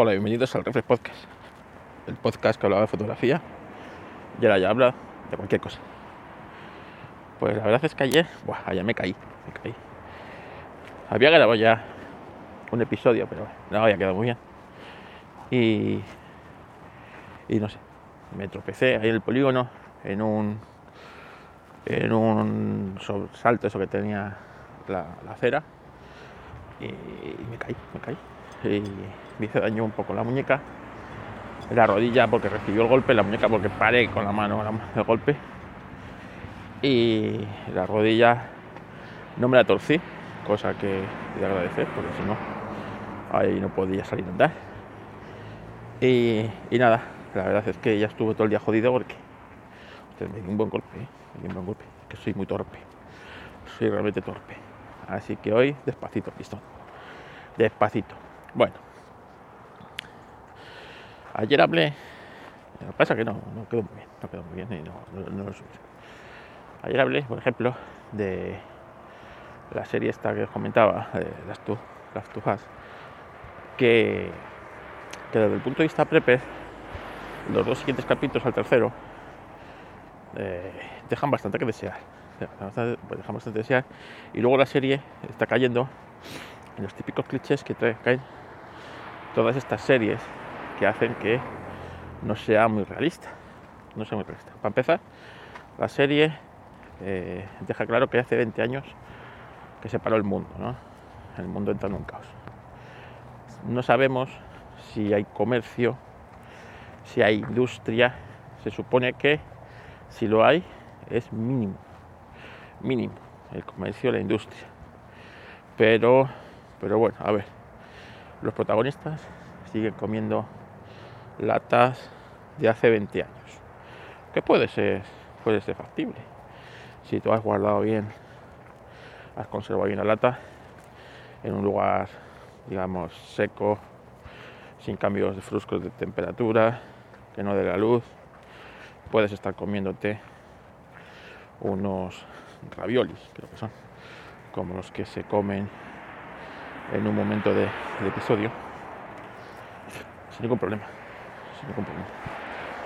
Hola, bienvenidos al Reflex Podcast, el podcast que hablaba de fotografía y ahora ya habla de cualquier cosa. Pues la verdad es que ayer, buah, ayer me caí, me caí. Había grabado ya un episodio, pero no había quedado muy bien. Y, no sé, me tropecé ahí en el polígono en un en un salto eso que tenía la, la acera y, y me caí, me caí y me daño un poco la muñeca, la rodilla porque recibió el golpe, la muñeca porque paré con la mano el golpe y la rodilla no me la torcí, cosa que de agradecer porque si no ahí no podía salir a andar. Y, y, nada, la verdad es que ya estuve todo el día jodido porque me dio un buen golpe, ¿eh? un buen golpe, que soy muy torpe, soy realmente torpe. Así que hoy despacito, pistón, despacito. Bueno, ayer hablé, lo que pasa es que no, no quedó muy bien, no quedó muy bien y no, no, lo subí. Ayer hablé, por ejemplo, de la serie esta que os comentaba, de las tu, las tujas, que, que desde el punto de vista prepper, los dos siguientes capítulos al tercero eh, dejan bastante que desear. Dejan bastante desear. Y luego la serie está cayendo en los típicos clichés que traen todas estas series que hacen que no sea muy realista. No sea muy realista. Para empezar, la serie eh, deja claro que hace 20 años que se paró el mundo, ¿no? El mundo entra en un caos. No sabemos si hay comercio, si hay industria. Se supone que si lo hay es mínimo, mínimo el comercio, la industria. Pero, pero bueno, a ver, los protagonistas siguen comiendo latas de hace 20 años, que puede ser, puede ser factible. Si tú has guardado bien, has conservado bien la lata en un lugar, digamos, seco, sin cambios de fruscos de temperatura, que no dé la luz, puedes estar comiéndote unos raviolis, creo que son, como los que se comen en un momento de, episodio, sin ningún problema.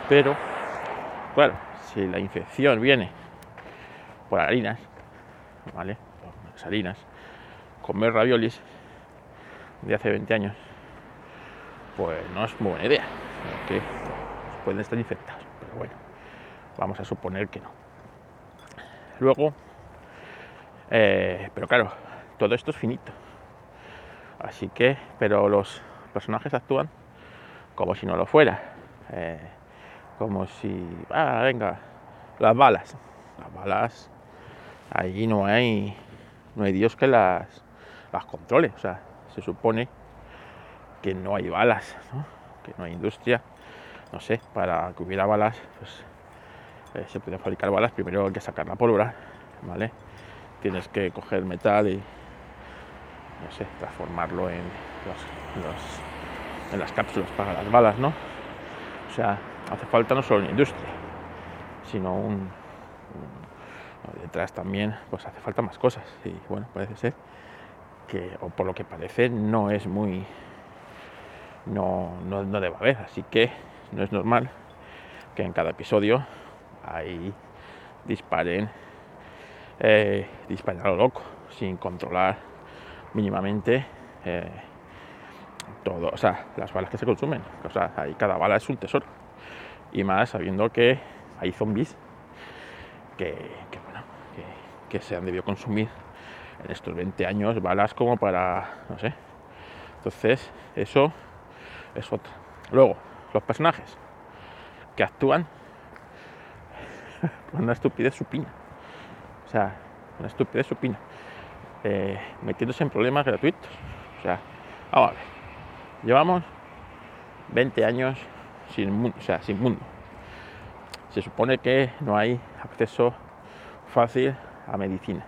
Pero, claro, si la infección viene por harinas, ¿vale? Las harinas, comer raviolis de hace 20 años, pues no es muy buena idea, pueden estar infectados, pero bueno, vamos a suponer que no. Luego, eh, pero claro, todo esto es finito. Así que, pero los personajes actúan como si no lo fuera. Eh, como si, ah, venga, las balas. Las balas, allí no hay, no hay Dios que las, las controle. O sea, se supone que no hay balas, ¿no? que no hay industria. No sé, para que hubiera balas, pues eh, se pueden fabricar balas. Primero hay que sacar la pólvora, ¿vale? Tienes que coger metal y no sé, transformarlo en, los, en las cápsulas para las balas, ¿no? O sea, hace falta no solo una industria, sino un, un, detrás también, pues hace falta más cosas. Y bueno, parece ser que, o por lo que parece, no es muy, no, no, no debe haber, así que no es normal que en cada episodio ahí disparen, eh, disparen a lo loco, sin controlar mínimamente eh, todo, o sea, las balas que se consumen. O sea, ahí cada bala es un tesoro. Y más sabiendo que hay zombies que, que bueno, que, se han debido consumir en estos 20 años balas como para, no sé. Entonces, eso es otra. Luego, los personajes que actúan con una estupidez supina. O sea, una estupidez supina eh, metiéndose en problemas gratuitos. O sea, vamos a ver. Llevamos 20 años sin, o sea, sin mundo. Se supone que no hay acceso fácil a medicinas.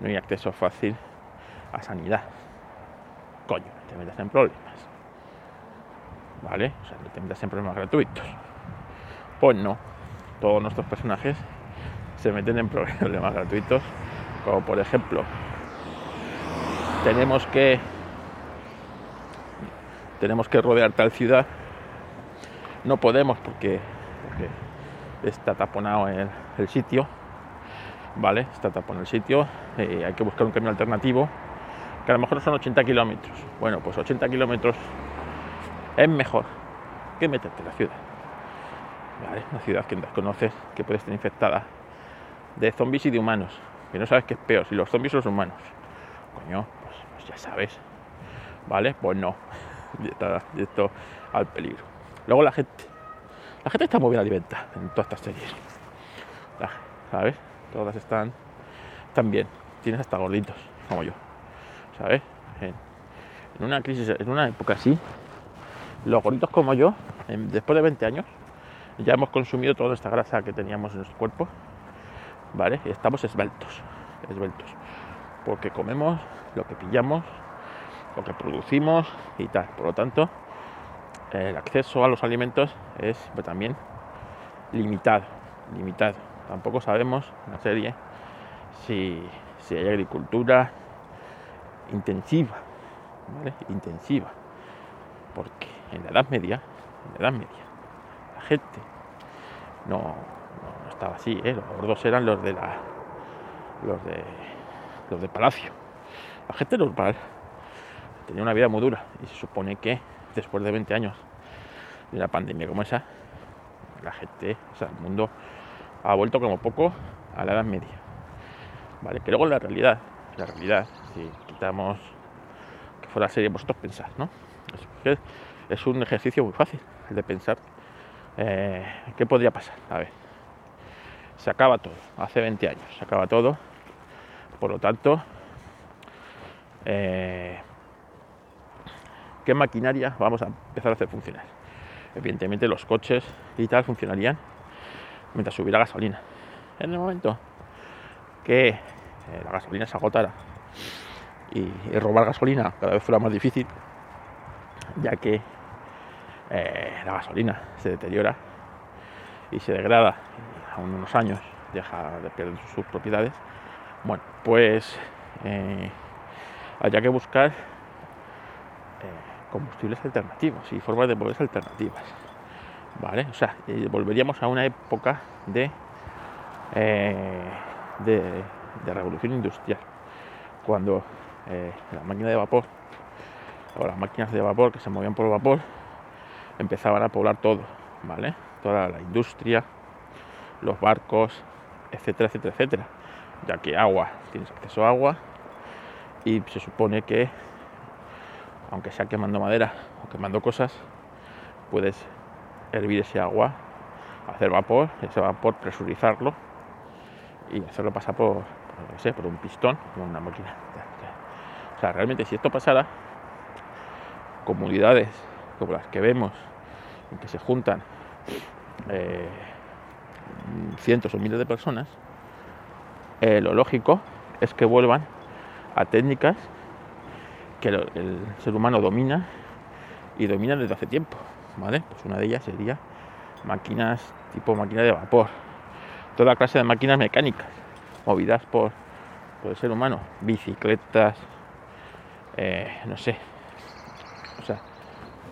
No hay acceso fácil a sanidad. Coño, te metes en problemas. ¿Vale? O sea, no te metas en problemas gratuitos. Pues no. Todos nuestros personajes se meten en problemas gratuitos. Como por ejemplo tenemos que tenemos que rodear tal ciudad, no podemos porque, está taponado el, sitio, ¿vale? Está taponado el sitio, eh, hay que buscar un camino alternativo, que a lo mejor son 80 kilómetros. Bueno, pues 80 kilómetros es mejor que meterte en la ciudad. Una ciudad que desconoces, que puede estar infectada de zombies y de humanos, que no sabes qué es peor, si los zombies o los humanos. Coño, ya sabes, ¿vale? Pues no, y esto al peligro. Luego la gente, la gente está muy bien alimentada en todas estas series, ¿sabes? Todas están, están bien, tienes hasta gorditos, como yo, ¿sabes? En, una crisis, en una época así, los gorditos como yo, después de 20 años, ya hemos consumido toda esta grasa que teníamos en nuestro cuerpo, ¿vale? Y estamos esbeltos, esbeltos, porque comemos lo que pillamos, lo que producimos y tal. Por lo tanto, el acceso a los alimentos es pues, también limitado, limitado. Tampoco sabemos en la serie si, hay agricultura intensiva. Intensiva. Porque en la Edad Media, en la Edad Media, la gente no, estaba así, ¿eh? los gordos eran los de la los de los de palacio. La gente normal tenía una vida muy dura y se supone que después de 20 años de una pandemia como esa, la gente, o sea, el mundo ha vuelto como poco a la Edad Media. ¿Vale? Que luego la realidad, la realidad, si quitamos que fuera serie, vosotros pensad, ¿no? Es, es un ejercicio muy fácil el de pensar eh, qué podría pasar. A ver, se acaba todo, hace 20 años, se acaba todo, por lo tanto, eh, ¿qué maquinaria vamos a empezar a hacer funcionar? Evidentemente los coches y tal funcionarían mientras subiera gasolina. En el momento que eh, la gasolina se agotara y, robar gasolina cada vez fuera más difícil, ya que eh, la gasolina se deteriora y se degrada a unos años deja de perder sus propiedades, bueno, pues eh, haya que buscar combustibles alternativos y formas de moverse alternativas. ¿Vale? O sea, volveríamos a una época de, eh, de, revolución industrial, cuando eh, la máquina de vapor o las máquinas de vapor que se movían por vapor empezaban a poblar todo, ¿vale? Toda la industria, los barcos, etcétera, etcétera, etcétera. Ya que agua, tienes acceso a agua y se supone que aunque sea quemando madera o quemando cosas, puedes hervir ese agua, hacer vapor, ese vapor presurizarlo y hacerlo pasar por, por, por un pistón, como una máquina. O sea, realmente si esto pasara, comunidades como las que vemos, en que se juntan eh, cientos o miles de personas, eh, lo lógico es que vuelvan a técnicas que el ser humano domina y domina desde hace tiempo, ¿vale? Pues una de ellas sería máquinas tipo máquina de vapor, toda clase de máquinas mecánicas movidas por, por el ser humano, bicicletas, eh, no sé, o sea,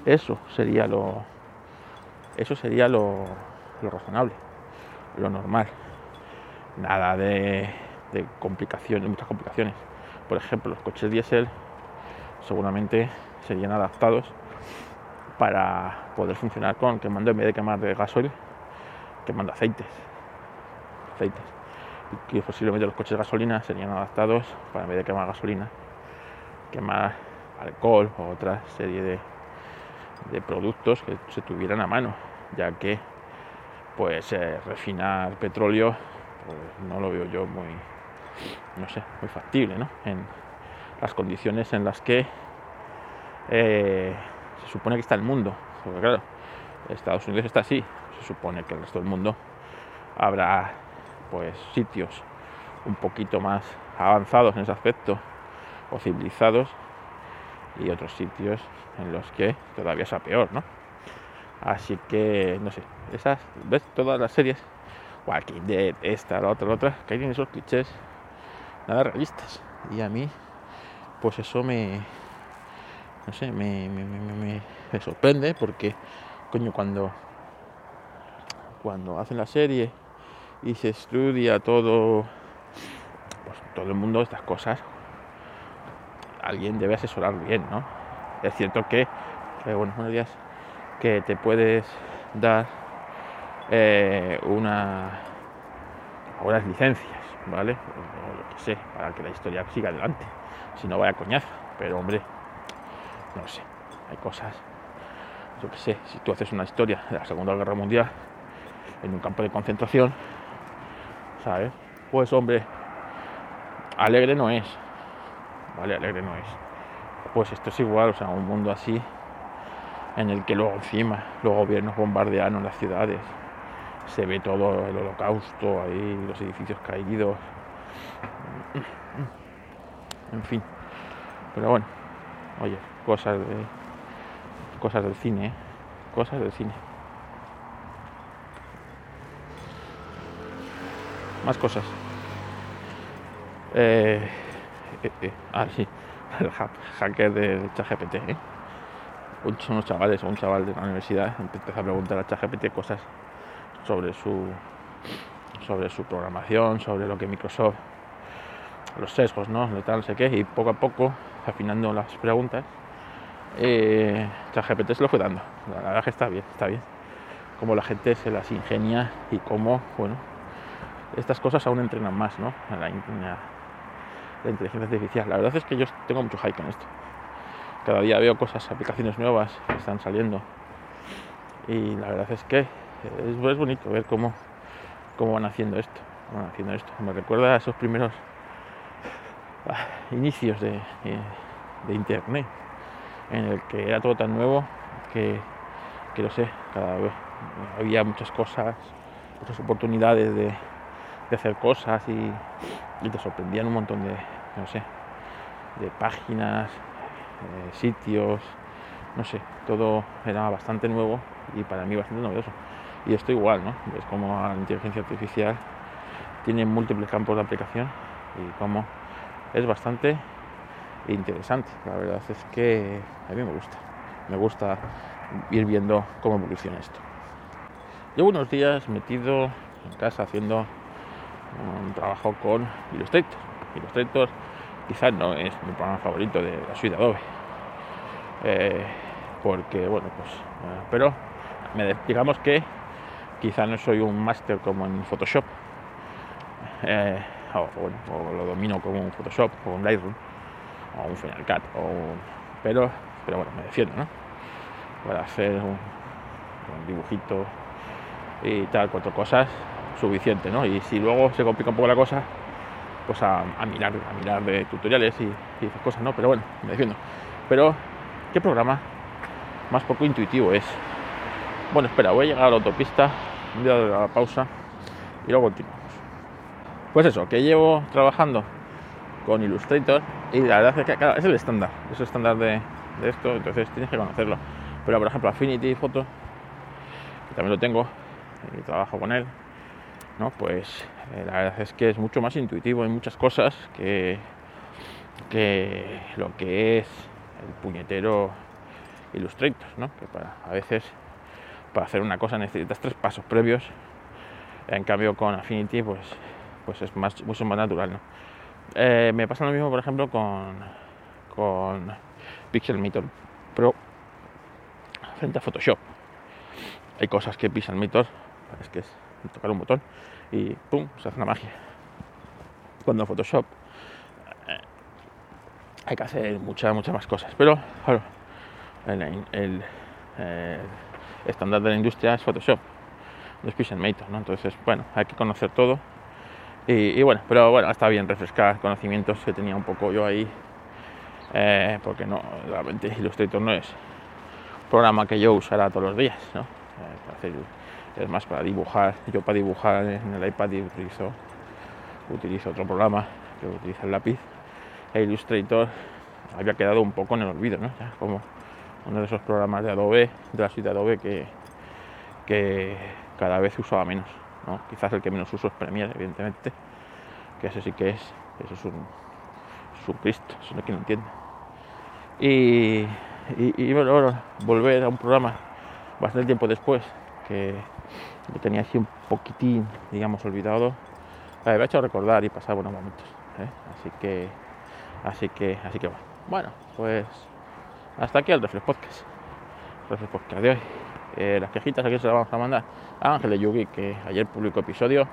eso sería lo, eso sería lo, lo razonable, lo normal, nada de, de complicaciones, muchas complicaciones. Por ejemplo, los coches diésel seguramente serían adaptados para poder funcionar con quemando en vez de quemar de gasoil, quemando aceites. Aceites. Y posiblemente los coches de gasolina serían adaptados para en vez de quemar gasolina, quemar alcohol o otra serie de, de productos que se tuvieran a mano, ya que pues eh, refinar petróleo pues, no lo veo yo muy no sé, muy factible, ¿no? En, las condiciones en las que eh, se supone que está el mundo. Porque claro, Estados Unidos está así, se supone que el resto del mundo habrá pues sitios un poquito más avanzados en ese aspecto o civilizados y otros sitios en los que todavía sea peor, ¿no? Así que, no sé, esas, ¿ves? Todas las series, Walking Dead, esta, la otra, la otra, que hay esos clichés nada realistas. Y a mí pues eso me, no sé, me, me, me, me sorprende porque, coño, cuando, cuando hacen la serie y se estudia todo, pues todo el mundo estas cosas, alguien debe asesorar bien, ¿no? Es cierto que, que bueno, buenos días, que te puedes dar eh, una unas licencias, ¿vale? O lo que sé, para que la historia siga adelante. Si no vaya coñazo. Pero hombre, no sé, hay cosas. Yo que sé, si tú haces una historia de la Segunda Guerra Mundial en un campo de concentración, ¿sabes? Pues hombre, alegre no es. ¿Vale? Alegre no es. Pues esto es igual, o sea, un mundo así en el que luego encima los gobiernos bombardearon las ciudades, se ve todo el holocausto ahí, los edificios caídos, en fin. Pero bueno, oye, cosas de cosas del cine, ¿eh? cosas del cine. Más cosas. Eh, eh, eh ah, sí, el hacker del ChatGPT. ¿eh? Unos chavales o un chaval de la universidad empezó a preguntar a ChatGPT cosas sobre su, sobre su programación, sobre lo que Microsoft, los sesgos, ¿no? De tal, no sé qué, y poco a poco, afinando las preguntas, eh, ChatGPT se lo fue dando. La verdad es que está bien, está bien. Como la gente se las ingenia y cómo, bueno, estas cosas aún entrenan más, ¿no? La, la inteligencia artificial. La verdad es que yo tengo mucho hype con esto. Cada día veo cosas, aplicaciones nuevas que están saliendo. Y la verdad es que es, bonito ver cómo, cómo van haciendo esto. Van haciendo esto. Me recuerda a esos primeros ah, inicios de, de, internet, en el que era todo tan nuevo que, que lo sé, cada vez había muchas cosas, muchas oportunidades de, de hacer cosas y, y, te sorprendían un montón de, no sé, de páginas, eh, sitios, no sé, todo era bastante nuevo y para mí bastante novedoso. Y esto igual, ¿no? Es como la inteligencia artificial tiene múltiples campos de aplicación y como es bastante interesante. La verdad es que a mí me gusta. Me gusta ir viendo cómo evoluciona esto. Llevo unos días metido en casa haciendo un trabajo con Illustrator. Illustrator quizás no es mi programa favorito de la suite Adobe. Eh, porque, bueno, pues, eh, pero me, digamos que quizá no soy un máster como en Photoshop, eh, o, lo domino como un Photoshop o un Lightroom, o un Final Cut, pero, pero bueno, me defiendo, ¿no? Para hacer un, dibujito y tal, cuatro cosas, suficiente, ¿no? Y si luego se complica un poco la cosa, pues a, mirar, a mirar de tutoriales y, y esas cosas, ¿no? Pero bueno, me defiendo. Pero, ¿qué programa más poco intuitivo es? Bueno, espera, voy a llegar a la autopista voy a dar la pausa y luego continuamos. Pues eso, que llevo trabajando con Illustrator y la verdad es que es el estándar, es el estándar de, esto, entonces tienes que conocerlo. Pero por ejemplo Affinity Photo, que también lo tengo y trabajo con él, ¿no? pues eh, la verdad es que es mucho más intuitivo en muchas cosas que, que lo que es el puñetero Illustrator, ¿no? que para, a veces para hacer una cosa necesitas tres pasos previos. En cambio con Affinity pues, pues es más, mucho más natural. ¿no? Eh, me pasa lo mismo por ejemplo con, con Pixelmator Pro frente a Photoshop. Hay cosas que Pixelmator es que es tocar un botón y pum, se hace una magia. Cuando Photoshop eh, hay que hacer muchas, muchas más cosas. Pero claro, el, el, estándar de la industria es Photoshop, no es Pixelmator, ¿no? Entonces, bueno, hay que conocer todo. Y, bueno, pero bueno, está bien refrescar conocimientos que tenía un poco yo ahí, eh, porque no, realmente Illustrator no es un programa que yo usara todos los días, ¿no? Eh, es más para dibujar. Yo para dibujar en el iPad utilizo, utilizo otro programa que utiliza el lápiz. E Illustrator había quedado un poco en el olvido, ¿no? como uno de esos programas de Adobe, de la suite de Adobe que, cada vez usaba menos. ¿no? Quizás el que menos uso es Premiere, evidentemente, que ese sí que es, eso es un, es Cristo, eso no quien lo entiende. Y, y, volver a un programa bastante tiempo después, que lo tenía así un poquitín, digamos, olvidado, me ha hecho recordar y pasar buenos momentos. ¿eh? Así que, así que, así que bueno. Bueno, pues hasta aquí el Reflex Podcast. Reflex Podcast de hoy. Eh, las quejitas aquí se las vamos a mandar a Ángel de Yugi, que ayer publicó episodio.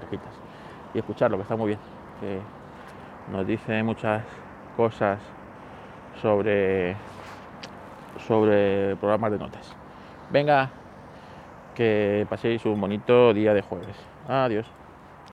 Quejitas. Y escucharlo, que está muy bien. Que nos dice muchas cosas sobre sobre programas de notas. Venga, que paséis un bonito día de jueves. Adiós.